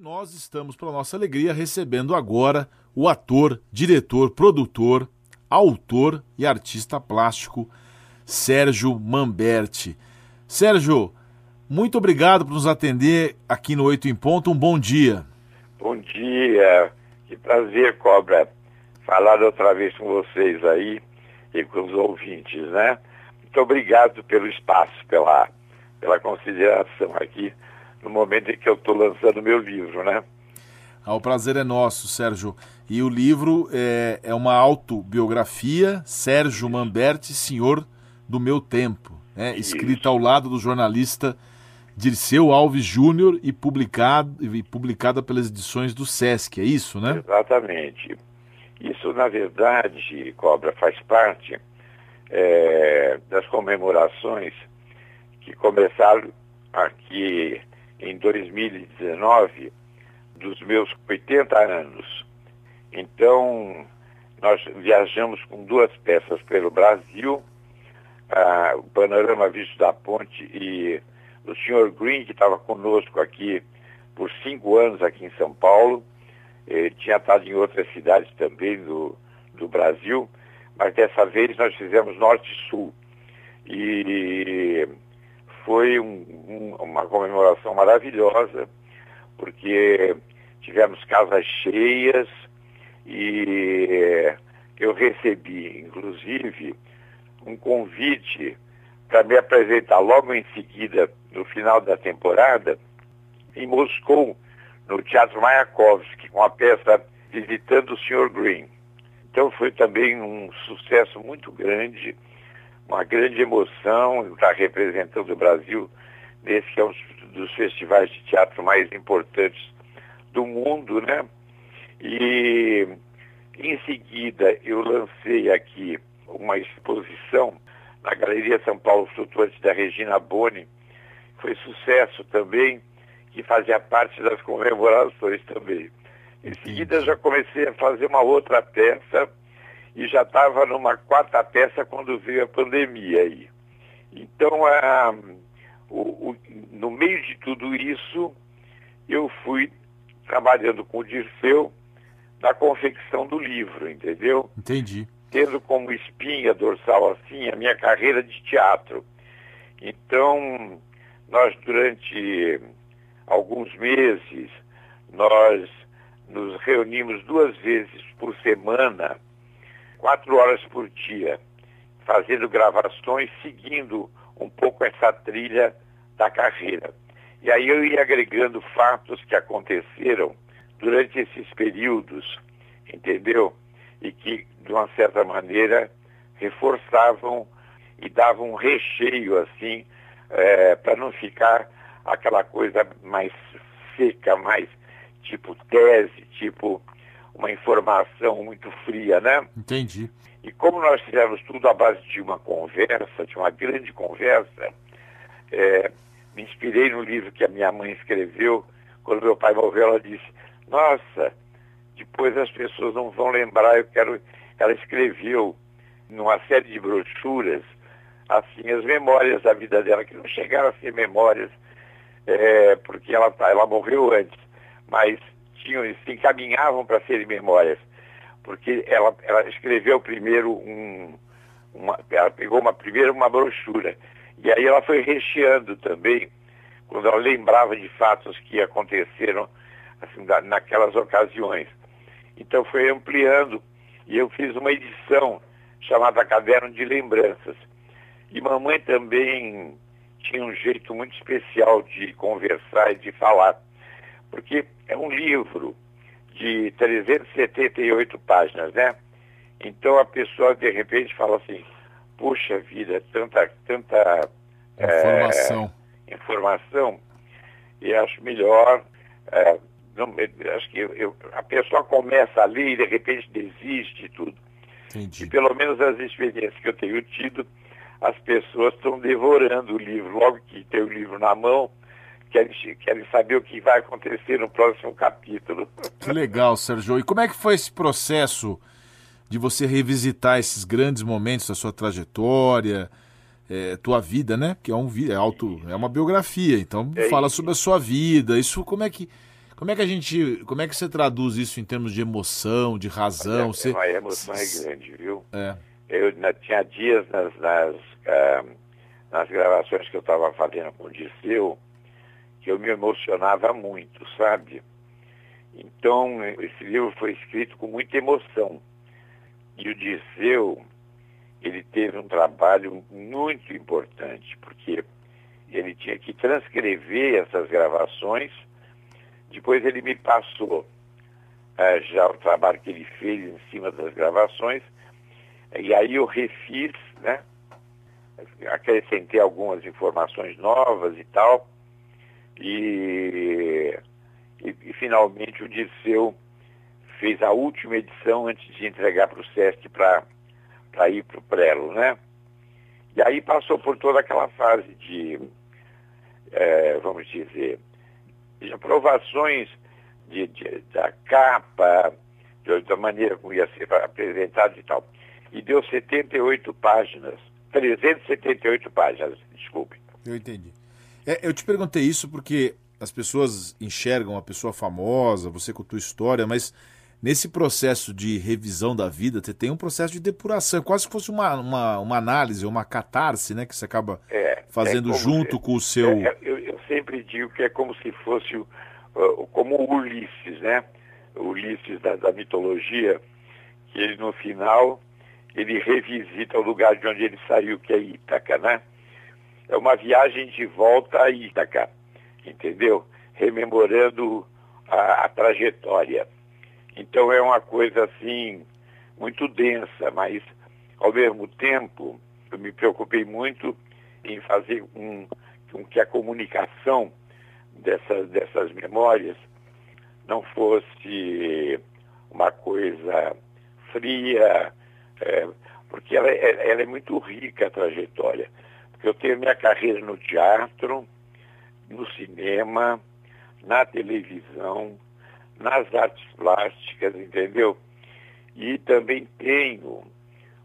nós estamos, para nossa alegria, recebendo agora o ator, diretor, produtor, autor e artista plástico Sérgio Mamberti. Sérgio, muito obrigado por nos atender aqui no Oito em Ponto. Um bom dia. Bom dia. Que prazer, Cobra, falar outra vez com vocês aí e com os ouvintes, né? Muito obrigado pelo espaço, pela, pela consideração aqui no momento em que eu estou lançando meu livro, né? Ah, o prazer é nosso, Sérgio. E o livro é, é uma autobiografia, Sérgio Mamberti, Senhor do Meu Tempo, né? escrita ao lado do jornalista Dirceu Alves Júnior e, publicado, e publicada pelas edições do Sesc, é isso, né? Exatamente. Isso, na verdade, Cobra, faz parte é, das comemorações que começaram aqui em 2019 dos meus 80 anos. Então, nós viajamos com duas peças pelo Brasil, ah, o Panorama Visto da Ponte e o Sr. Green, que estava conosco aqui por cinco anos aqui em São Paulo, eh, tinha estado em outras cidades também do, do Brasil, mas dessa vez nós fizemos Norte-Sul. E foi um, um, uma comemoração maravilhosa, porque tivemos casas cheias e eu recebi, inclusive, um convite para me apresentar logo em seguida, no final da temporada, em Moscou, no Teatro Mayakovsky, com a peça Visitando o Sr. Green. Então foi também um sucesso muito grande uma grande emoção estar representando o Brasil nesse que é um dos festivais de teatro mais importantes do mundo, né? E em seguida eu lancei aqui uma exposição na Galeria São Paulo Flutuante da Regina Boni, foi sucesso também, que fazia parte das comemorações também. Em seguida já comecei a fazer uma outra peça e já estava numa quarta peça quando veio a pandemia aí. Então, a, o, o, no meio de tudo isso, eu fui trabalhando com o Dirceu na confecção do livro, entendeu? Entendi. Tendo como espinha dorsal assim a minha carreira de teatro. Então, nós durante alguns meses, nós nos reunimos duas vezes por semana quatro horas por dia, fazendo gravações, seguindo um pouco essa trilha da carreira. E aí eu ia agregando fatos que aconteceram durante esses períodos, entendeu? E que, de uma certa maneira, reforçavam e davam um recheio, assim, é, para não ficar aquela coisa mais seca, mais tipo tese, tipo uma informação muito fria, né? Entendi. E como nós fizemos tudo à base de uma conversa, de uma grande conversa, é, me inspirei no livro que a minha mãe escreveu, quando meu pai morreu, ela disse, nossa, depois as pessoas não vão lembrar, eu quero. Ela escreveu numa série de brochuras, assim, as memórias da vida dela, que não chegaram a ser memórias, é, porque ela, ela morreu antes, mas tinham, se encaminhavam para serem memórias, porque ela, ela escreveu primeiro um, uma, ela pegou uma, primeiro uma brochura, e aí ela foi recheando também, quando ela lembrava de fatos que aconteceram assim, naquelas ocasiões. Então foi ampliando, e eu fiz uma edição chamada Caderno de Lembranças. E mamãe também tinha um jeito muito especial de conversar e de falar porque é um livro de 378 páginas, né? Então a pessoa de repente fala assim, puxa vida, tanta, tanta informação, é, informação e acho melhor, é, não, acho que eu, eu, a pessoa começa a ler e de repente desiste e tudo. Entendi. E pelo menos as experiências que eu tenho tido, as pessoas estão devorando o livro. Logo que tem o livro na mão, querem, querem saber o que vai acontecer no próximo capítulo. Que legal, Sérgio. E como é que foi esse processo de você revisitar esses grandes momentos da sua trajetória, é, tua vida, né? Que é um é auto, é uma biografia. Então é fala isso. sobre a sua vida. Isso como é que Como é que a gente, como é que você traduz isso em termos de emoção, de razão? Você... A emoção é grande, viu? É. Eu na, tinha dias nas, nas, uh, nas gravações que eu estava fazendo com o Dirceu que eu me emocionava muito, sabe? Então, esse livro foi escrito com muita emoção. E o Dirceu, ele teve um trabalho muito importante, porque ele tinha que transcrever essas gravações, depois ele me passou uh, já o trabalho que ele fez em cima das gravações, e aí eu refiz, né? Acrescentei algumas informações novas e tal, e, e, e finalmente o Dirceu fez a última edição antes de entregar para o SESC para ir para o Prelo, né? E aí passou por toda aquela fase de, é, vamos dizer, de aprovações de, de, da capa, de, da maneira como ia ser apresentado e tal. E deu 78 páginas, 378 páginas, desculpe. Eu entendi. É, eu te perguntei isso porque as pessoas enxergam a pessoa famosa, você com a tua história, mas nesse processo de revisão da vida, você tem um processo de depuração, quase que fosse uma, uma, uma análise, uma catarse, né, que você acaba é, fazendo é junto se, com o seu... É, eu, eu, sempre digo que é como se fosse uh, como o Ulisses, né, o Ulisses da, da mitologia, que ele no final, ele revisita o lugar de onde ele saiu, que é Ítaca, né? É uma viagem de volta a Ítaca, entendeu? Rememorando a, a trajetória. Então é uma coisa assim muito densa, mas ao mesmo tempo eu me preocupei muito em fazer um, com que a comunicação dessas, dessas memórias não fosse uma coisa fria, é, porque ela, é, ela é muito rica a trajetória. Eu tenho minha carreira no teatro, no cinema, na televisão, nas artes plásticas, entendeu? E também tenho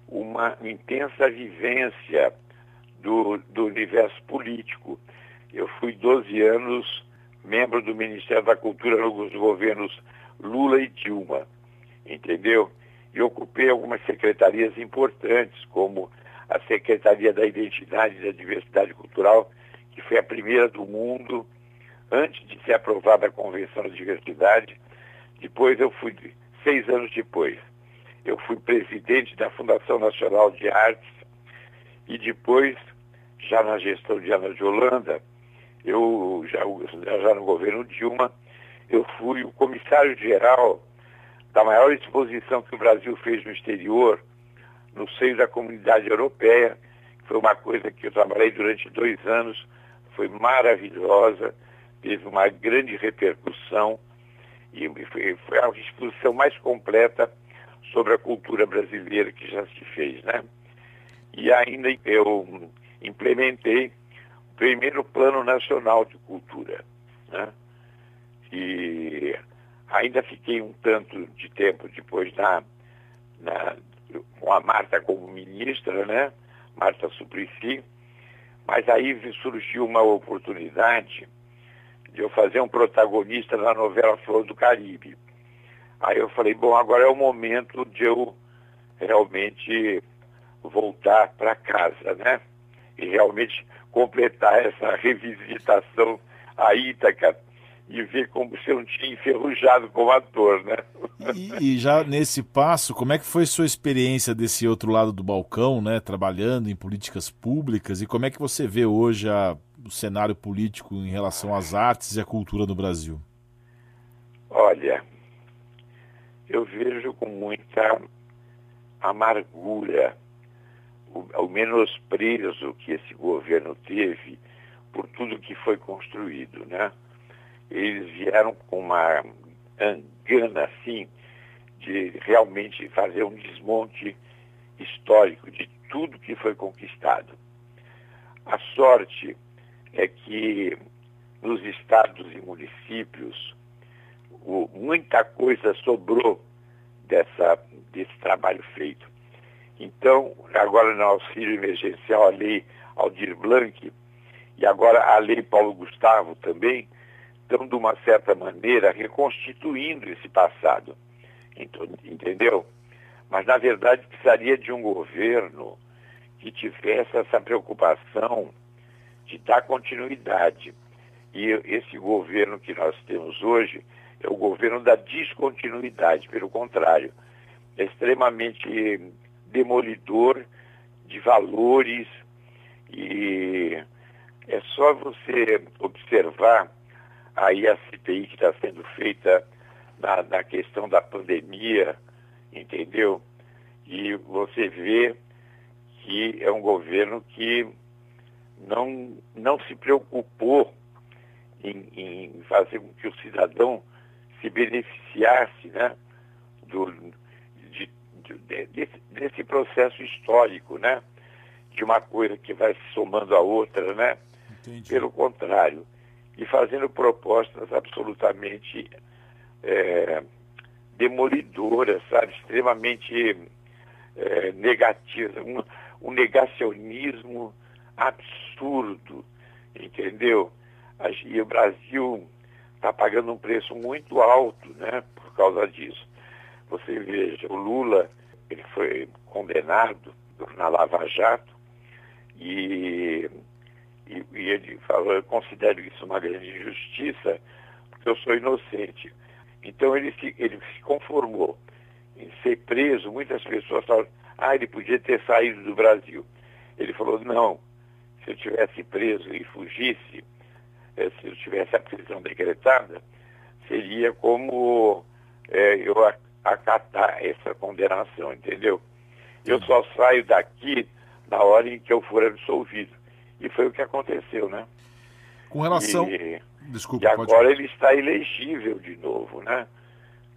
uma intensa vivência do, do universo político. Eu fui 12 anos membro do Ministério da Cultura nos governos Lula e Dilma, entendeu? E ocupei algumas secretarias importantes, como a Secretaria da Identidade e da Diversidade Cultural, que foi a primeira do mundo, antes de ser aprovada a Convenção da Diversidade. Depois eu fui, seis anos depois, eu fui presidente da Fundação Nacional de Artes e depois, já na gestão de Ana de Holanda, eu já, já no governo Dilma, eu fui o comissário-geral da maior exposição que o Brasil fez no exterior, no seio da comunidade europeia. Foi uma coisa que eu trabalhei durante dois anos, foi maravilhosa, teve uma grande repercussão e foi, foi a exposição mais completa sobre a cultura brasileira que já se fez, né? E ainda eu implementei o primeiro Plano Nacional de Cultura, né? E ainda fiquei um tanto de tempo depois na, na com a Marta como ministra, né? Marta Suplicy, mas aí surgiu uma oportunidade de eu fazer um protagonista na novela Flor do Caribe. Aí eu falei, bom, agora é o momento de eu realmente voltar para casa, né? E realmente completar essa revisitação a Ítaca e ver como você não tinha enferrujado como ator, né? E, e, já nesse passo, como é que foi sua experiência desse outro lado do balcão, né? Trabalhando em políticas públicas e como é que você vê hoje a, o cenário político em relação às artes e à cultura no Brasil? Olha, eu vejo com muita amargura o, o menosprezo que esse governo teve por tudo que foi construído, né? Eles vieram com uma gana assim de realmente fazer um desmonte histórico de tudo que foi conquistado. A sorte é que nos estados e municípios o, muita coisa sobrou dessa, desse trabalho feito. Então, agora no auxílio emergencial, a lei Aldir Blanc, e agora a lei Paulo Gustavo também, estão, de uma certa maneira, reconstituindo esse passado. Entendeu? Mas, na verdade, precisaria de um governo que tivesse essa preocupação de dar continuidade. E esse governo que nós temos hoje é o governo da descontinuidade, pelo contrário, é extremamente demolidor de valores e é só você observar aí a CPI que está sendo feita na, na questão da pandemia, entendeu? E você vê que é um governo que não, não se preocupou em, em fazer com que o cidadão se beneficiasse né, do, de, de, desse, desse, processo histórico, né? De uma coisa que vai se somando a outra, né? Entendi. Pelo contrário, e fazendo propostas absolutamente é, demolidoras, sabe? Extremamente é, negativas, um, um negacionismo absurdo, entendeu? E o Brasil está pagando um preço muito alto, né, por causa disso. Você veja, o Lula, ele foi condenado na Lava Jato e, e, e ele falou, eu considero isso uma grande injustiça, porque eu sou inocente. Então ele se, ele se conformou em ser preso. Muitas pessoas falaram, ah, ele podia ter saído do Brasil. Ele falou, não, se eu tivesse preso e fugisse, eh, se eu tivesse a prisão decretada, seria como é, eu acatar essa condenação, entendeu? Eu só saio daqui na hora em que eu for absolvido. E foi o que aconteceu, né? Com relação. E, Desculpa, e agora ele está elegível de novo, né?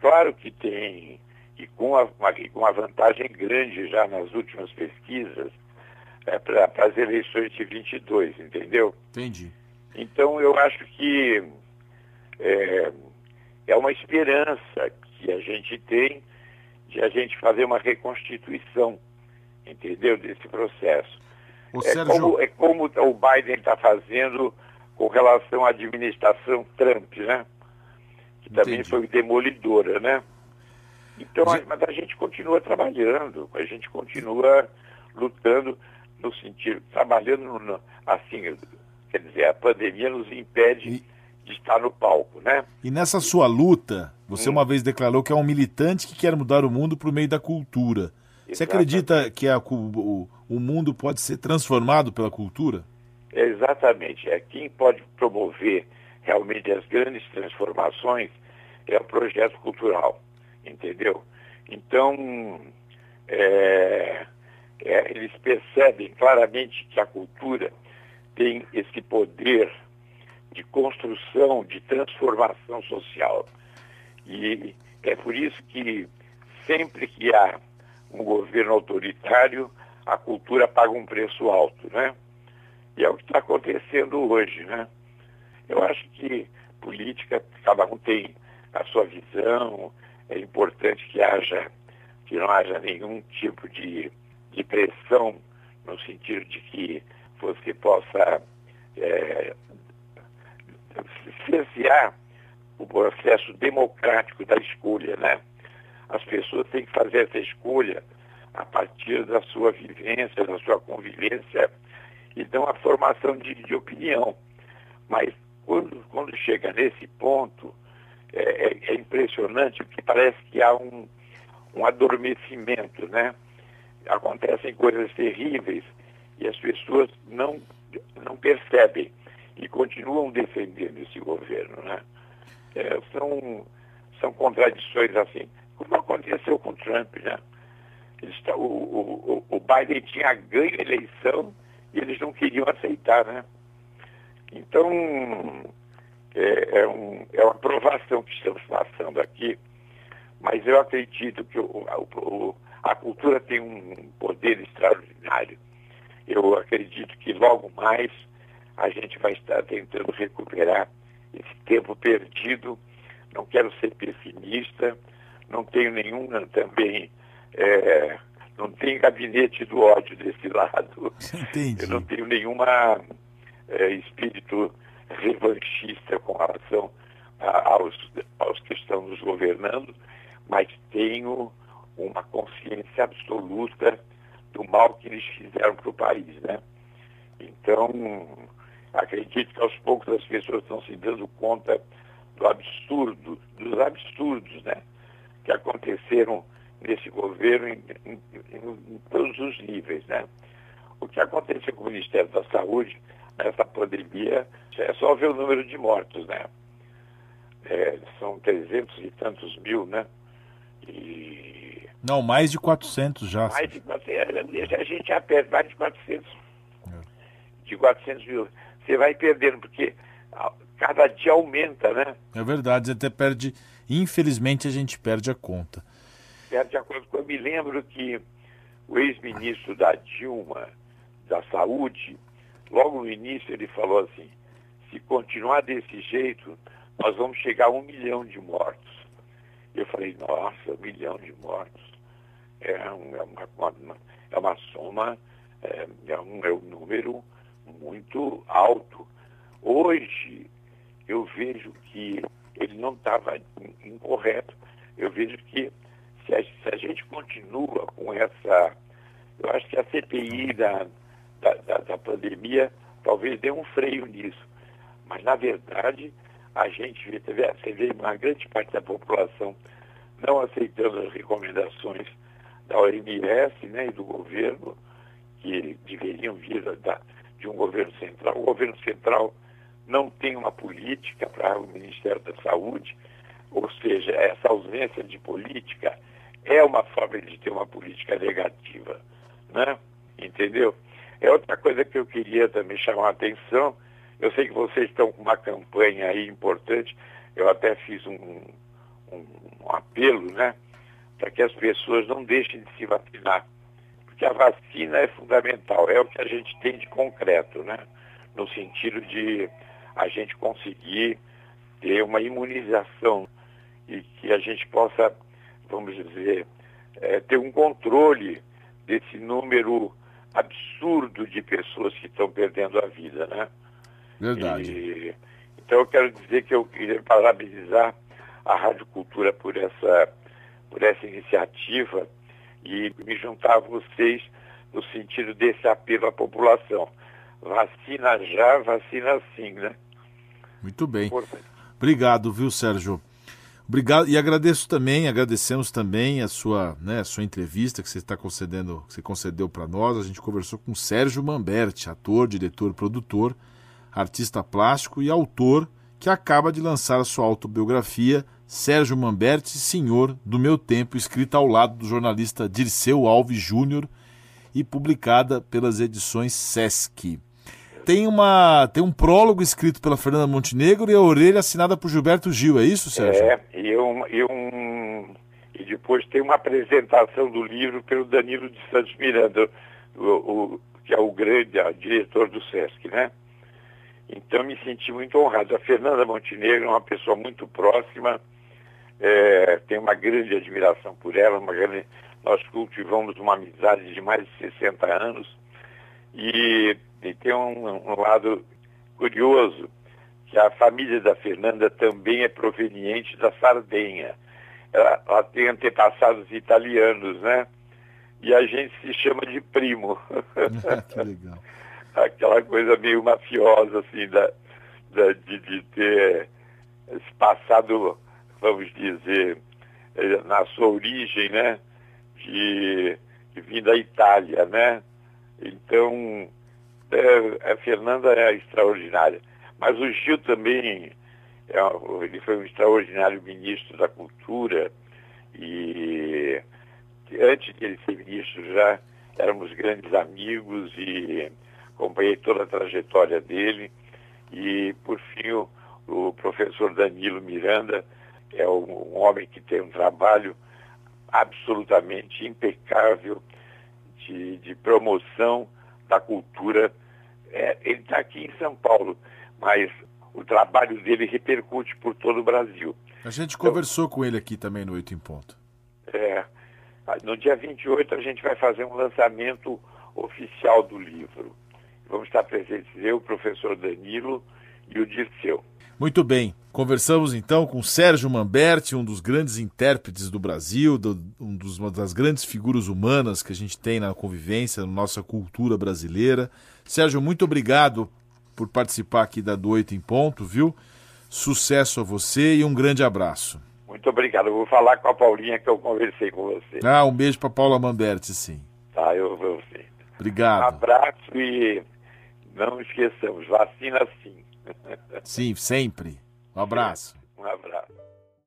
Claro que tem, e com, a, uma, com uma vantagem grande já nas últimas pesquisas, é, para as eleições de 22, entendeu? Entendi. Então eu acho que é, é uma esperança que a gente tem de a gente fazer uma reconstituição, entendeu, desse processo. O é, Sérgio... como, é como o Biden está fazendo com relação à administração Trump, né? Que também Entendi. foi demolidora, né? Então, mas a gente continua trabalhando, a gente continua lutando no sentido, trabalhando no, assim, quer dizer, a pandemia nos impede e, de estar no palco, né? E nessa sua luta, você hum. uma vez declarou que é um militante que quer mudar o mundo por meio da cultura. Exatamente. Você acredita que a, o, o mundo pode ser transformado pela cultura? Exatamente. É quem pode promover realmente as grandes transformações é o projeto cultural, entendeu? Então, é, é, eles percebem claramente que a cultura tem esse poder de construção, de transformação social. E é por isso que sempre que há um governo autoritário, a cultura paga um preço alto, né? E é o que está acontecendo hoje, né? Eu acho que política, cada um tem a sua visão, é importante que haja, que não haja nenhum tipo de de pressão, no sentido de que você possa é, cercear o processo democrático da escolha, né? As pessoas têm que fazer essa escolha a partir da sua vivência, da sua convivência e dão a formação de, de opinião. Mas quando, quando chega nesse ponto, é, é, é impressionante porque parece que há um, um adormecimento, né? acontecem coisas terríveis e as pessoas não, não percebem e continuam defendendo esse governo. Né? É, são, são contradições assim, como aconteceu com Trump. Né? O, o, o Biden tinha ganho a eleição e eles não queriam aceitar. Né? Então, é, é, um, é uma provação que estamos passando aqui, mas eu acredito que o, o, a cultura tem um poder extraordinário. Eu acredito que logo mais a gente vai estar tentando recuperar esse tempo perdido. Não quero ser pessimista, não tenho nenhuma também, é, não tenho gabinete do ódio desse lado. Entendi. Eu não tenho nenhuma é, espírito revanchista com relação a, aos, aos que estão nos governando, mas tenho uma consciência absoluta do mal que eles fizeram para o país, né? Então, acredito que aos poucos as pessoas estão se dando conta do absurdo, dos absurdos, né? Que aconteceram nesse governo em, em, em, todos os níveis, né? O que aconteceu com o Ministério da Saúde nessa pandemia é só ver o número de mortos, né? É, são 300 e tantos mil, né? E... Não, mais de 400 já. Mais de 400, a gente já perde mais de 400. É. De 400 mil. Você vai perdendo, porque cada dia aumenta, né? É verdade, até perde, infelizmente a gente perde a conta. Perde a conta. Eu me lembro que o ex-ministro da Dilma, da Saúde, logo no início ele falou assim, se continuar desse jeito, nós vamos chegar a um milhão de mortos. Eu falei, nossa, um milhão de mortos. É, é, uma, uma, é uma soma, é, é, um, é um número muito alto. Hoje, eu vejo que ele não estava incorreto. Eu vejo que se a, se a, gente continua com essa. Eu acho que a CPI da, da, da, da pandemia talvez dê um freio nisso. Mas, na verdade, a gente vê, você vê uma grande parte da população não aceitando as recomendações da OMS né, e do governo, que deveriam vir da, de um governo central. O governo central não tem uma política para o Ministério da Saúde, ou seja, essa ausência de política é uma forma de ter uma política negativa, né? Entendeu? É outra coisa que eu queria também chamar a atenção. Eu sei que vocês estão com uma campanha aí importante. Eu até fiz um, um, um apelo, né? Para que as pessoas não deixem de se vacinar. Porque a vacina é fundamental, é o que a gente tem de concreto, né? No sentido de a gente conseguir ter uma imunização e que a gente possa, vamos dizer, é, ter um controle desse número absurdo de pessoas que estão perdendo a vida, né? Verdade. E, então eu quero dizer que eu queria parabenizar a Rádio Cultura por essa, por essa iniciativa e me juntar a vocês no sentido desse apelo à população. Vacina já, vacina sim, né? Muito bem. Obrigado, viu, Sérgio? Obrigado e agradeço também, agradecemos também a sua, né, a sua entrevista que você está concedendo, que você concedeu para nós. A gente conversou com Sérgio Mamberti, ator, diretor, produtor, artista plástico e autor que acaba de lançar a sua autobiografia Sérgio Mamberti, Senhor do Meu Tempo, escrita ao lado do jornalista Dirceu Alves Júnior e publicada pelas edições Sesc tem, uma, tem um prólogo escrito pela Fernanda Montenegro e a orelha assinada por Gilberto Gil, é isso, Sérgio? É, e, um, e, um, e depois tem uma apresentação do livro pelo Danilo de Santos Miranda, o, o que é o grande diretor do SESC, né? Então me senti muito honrado. A Fernanda Montenegro é uma pessoa muito próxima, é, tenho uma grande admiração por ela, uma grande, nós cultivamos uma amizade de mais de 60 anos e e tem um, um lado curioso, que a família da Fernanda também é proveniente da Sardenha. Ela, ela, tem antepassados italianos, né? E a gente se chama de primo. que legal. Aquela coisa meio mafiosa, assim, da, da de, de, ter esse passado, vamos dizer, eh, na sua origem, né? De, de vir da Itália, né? Então, é, a Fernanda é extraordinária. Mas o Gil também, é, ele foi um extraordinário ministro da Cultura e antes de ele ser ministro já éramos grandes amigos e acompanhei toda a trajetória dele. E, por fim, o, o professor Danilo Miranda é um, um homem que tem um trabalho absolutamente impecável de, de promoção da cultura. É, ele está aqui em São Paulo, mas o trabalho dele repercute por todo o Brasil. A gente então, conversou com ele aqui também no Oito em Ponto. É, no dia 28 a gente vai fazer um lançamento oficial do livro. Vamos estar presentes eu, o professor Danilo e o Dirceu. Muito bem. Conversamos então com Sérgio Mamberti, um dos grandes intérpretes do Brasil, do, um dos, uma das grandes figuras humanas que a gente tem na convivência, na nossa cultura brasileira. Sérgio, muito obrigado por participar aqui da Do Oito em Ponto, viu? Sucesso a você e um grande abraço. Muito obrigado. Eu vou falar com a Paulinha que eu conversei com você. Ah, um beijo para Paula Mamberti, sim. Tá, eu vou. Obrigado. Um abraço e não esqueçamos, vacina sim. Sim, sempre. Um abraço. Um abraço.